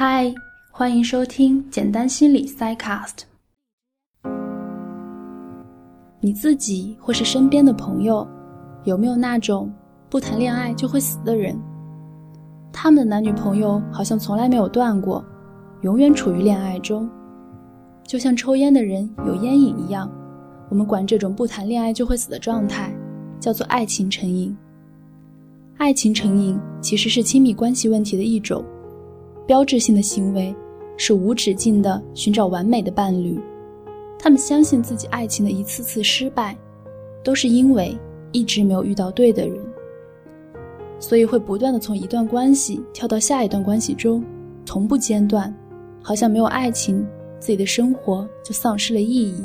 嗨，欢迎收听简单心理 Psycast。你自己或是身边的朋友，有没有那种不谈恋爱就会死的人？他们的男女朋友好像从来没有断过，永远处于恋爱中，就像抽烟的人有烟瘾一样。我们管这种不谈恋爱就会死的状态，叫做爱情成瘾。爱情成瘾其实是亲密关系问题的一种。标志性的行为是无止境的寻找完美的伴侣，他们相信自己爱情的一次次失败，都是因为一直没有遇到对的人，所以会不断的从一段关系跳到下一段关系中，从不间断，好像没有爱情，自己的生活就丧失了意义。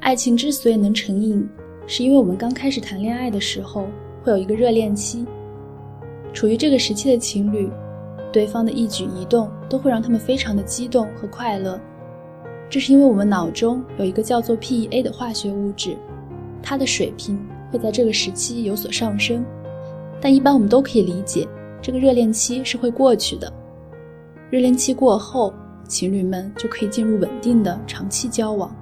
爱情之所以能成瘾，是因为我们刚开始谈恋爱的时候会有一个热恋期，处于这个时期的情侣。对方的一举一动都会让他们非常的激动和快乐，这是因为我们脑中有一个叫做 PEA 的化学物质，它的水平会在这个时期有所上升。但一般我们都可以理解，这个热恋期是会过去的。热恋期过后，情侣们就可以进入稳定的长期交往。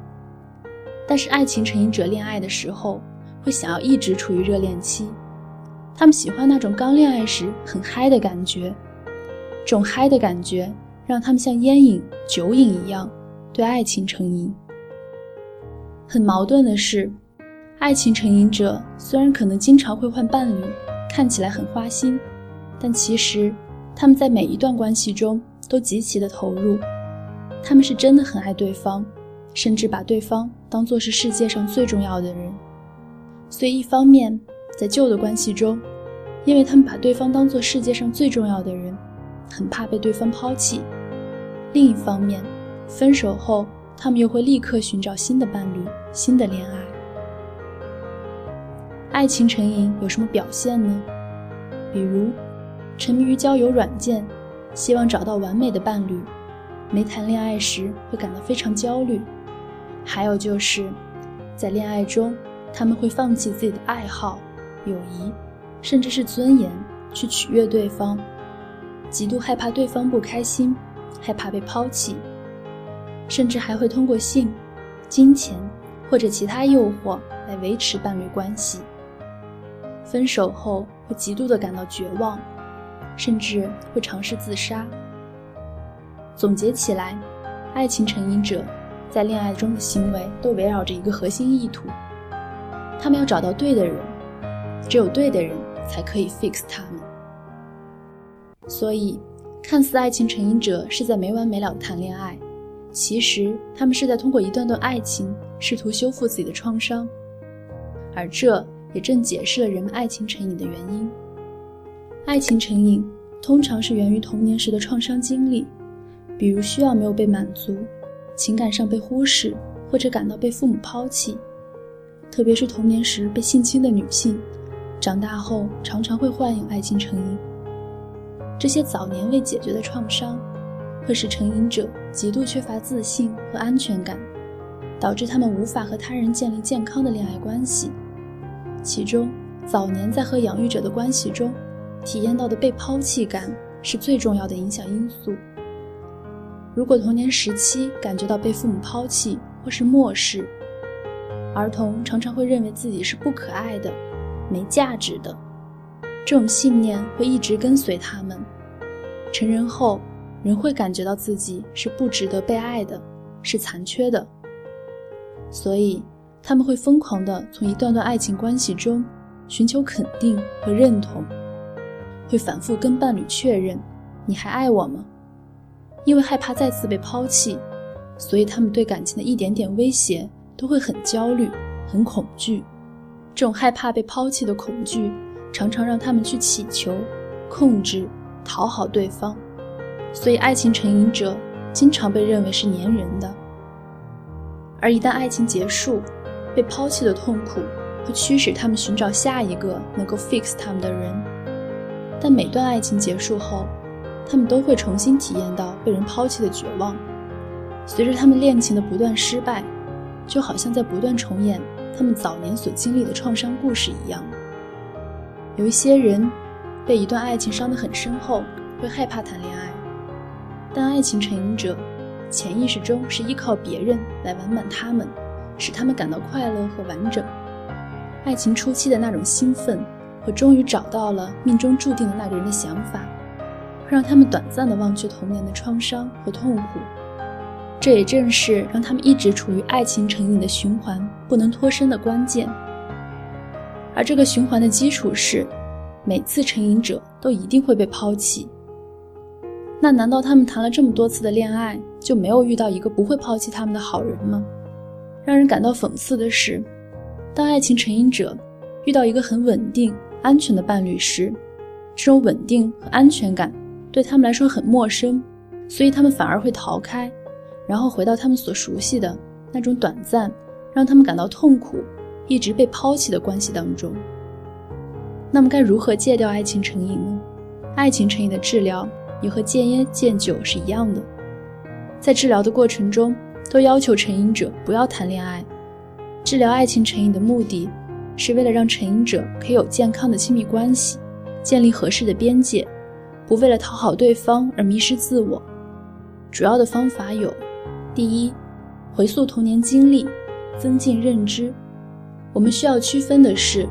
但是爱情成瘾者恋爱的时候，会想要一直处于热恋期，他们喜欢那种刚恋爱时很嗨的感觉。这种嗨的感觉，让他们像烟瘾、酒瘾一样，对爱情成瘾。很矛盾的是，爱情成瘾者虽然可能经常会换伴侣，看起来很花心，但其实他们在每一段关系中都极其的投入。他们是真的很爱对方，甚至把对方当作是世界上最重要的人。所以，一方面在旧的关系中，因为他们把对方当作世界上最重要的人。很怕被对方抛弃。另一方面，分手后他们又会立刻寻找新的伴侣、新的恋爱。爱情成瘾有什么表现呢？比如，沉迷于交友软件，希望找到完美的伴侣；没谈恋爱时会感到非常焦虑。还有就是，在恋爱中，他们会放弃自己的爱好、友谊，甚至是尊严，去取悦对方。极度害怕对方不开心，害怕被抛弃，甚至还会通过性、金钱或者其他诱惑来维持伴侣关系。分手后会极度的感到绝望，甚至会尝试自杀。总结起来，爱情成瘾者在恋爱中的行为都围绕着一个核心意图：他们要找到对的人，只有对的人才可以 fix 他们。所以，看似爱情成瘾者是在没完没了的谈恋爱，其实他们是在通过一段段爱情试图修复自己的创伤，而这也正解释了人们爱情成瘾的原因。爱情成瘾通常是源于童年时的创伤经历，比如需要没有被满足，情感上被忽视，或者感到被父母抛弃。特别是童年时被性侵的女性，长大后常常会患有爱情成瘾。这些早年未解决的创伤，会使成瘾者极度缺乏自信和安全感，导致他们无法和他人建立健康的恋爱关系。其中，早年在和养育者的关系中，体验到的被抛弃感是最重要的影响因素。如果童年时期感觉到被父母抛弃或是漠视，儿童常常会认为自己是不可爱的、没价值的。这种信念会一直跟随他们。成人后，仍会感觉到自己是不值得被爱的，是残缺的。所以，他们会疯狂地从一段段爱情关系中寻求肯定和认同，会反复跟伴侣确认：“你还爱我吗？”因为害怕再次被抛弃，所以他们对感情的一点点威胁都会很焦虑、很恐惧。这种害怕被抛弃的恐惧。常常让他们去祈求、控制、讨好对方，所以爱情成瘾者经常被认为是粘人的。而一旦爱情结束，被抛弃的痛苦会驱使他们寻找下一个能够 fix 他们的人。但每段爱情结束后，他们都会重新体验到被人抛弃的绝望。随着他们恋情的不断失败，就好像在不断重演他们早年所经历的创伤故事一样。有一些人被一段爱情伤得很深后，会害怕谈恋爱，但爱情成瘾者潜意识中是依靠别人来完满他们，使他们感到快乐和完整。爱情初期的那种兴奋和终于找到了命中注定的那个人的想法，会让他们短暂的忘却童年的创伤和痛苦。这也正是让他们一直处于爱情成瘾的循环不能脱身的关键。而这个循环的基础是，每次成瘾者都一定会被抛弃。那难道他们谈了这么多次的恋爱，就没有遇到一个不会抛弃他们的好人吗？让人感到讽刺的是，当爱情成瘾者遇到一个很稳定、安全的伴侣时，这种稳定和安全感对他们来说很陌生，所以他们反而会逃开。然后回到他们所熟悉的那种短暂，让他们感到痛苦、一直被抛弃的关系当中。那么该如何戒掉爱情成瘾呢？爱情成瘾的治疗也和戒烟戒酒是一样的，在治疗的过程中都要求成瘾者不要谈恋爱。治疗爱情成瘾的目的，是为了让成瘾者可以有健康的亲密关系，建立合适的边界，不为了讨好对方而迷失自我。主要的方法有。第一，回溯童年经历，增进认知。我们需要区分的是，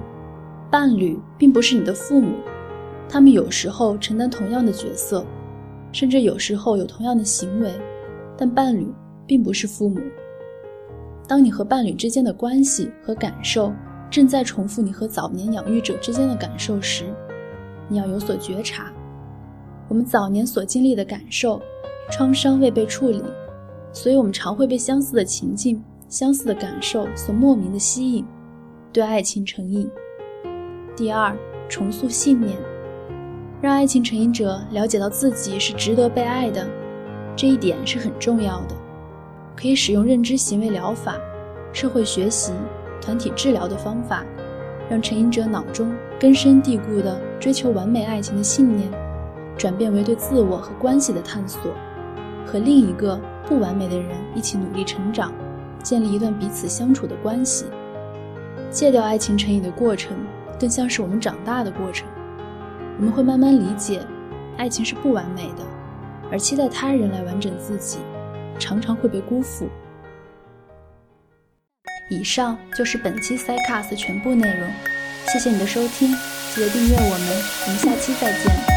伴侣并不是你的父母，他们有时候承担同样的角色，甚至有时候有同样的行为，但伴侣并不是父母。当你和伴侣之间的关系和感受正在重复你和早年养育者之间的感受时，你要有所觉察。我们早年所经历的感受，创伤未被处理。所以，我们常会被相似的情境、相似的感受所莫名的吸引，对爱情成瘾。第二，重塑信念，让爱情成瘾者了解到自己是值得被爱的，这一点是很重要的。可以使用认知行为疗法、社会学习、团体治疗的方法，让成瘾者脑中根深蒂固的追求完美爱情的信念，转变为对自我和关系的探索。和另一个不完美的人一起努力成长，建立一段彼此相处的关系。戒掉爱情成瘾的过程，更像是我们长大的过程。我们会慢慢理解，爱情是不完美的，而期待他人来完整自己，常常会被辜负。以上就是本期 Cycast 全部内容，谢谢你的收听，记得订阅我们，我们下期再见。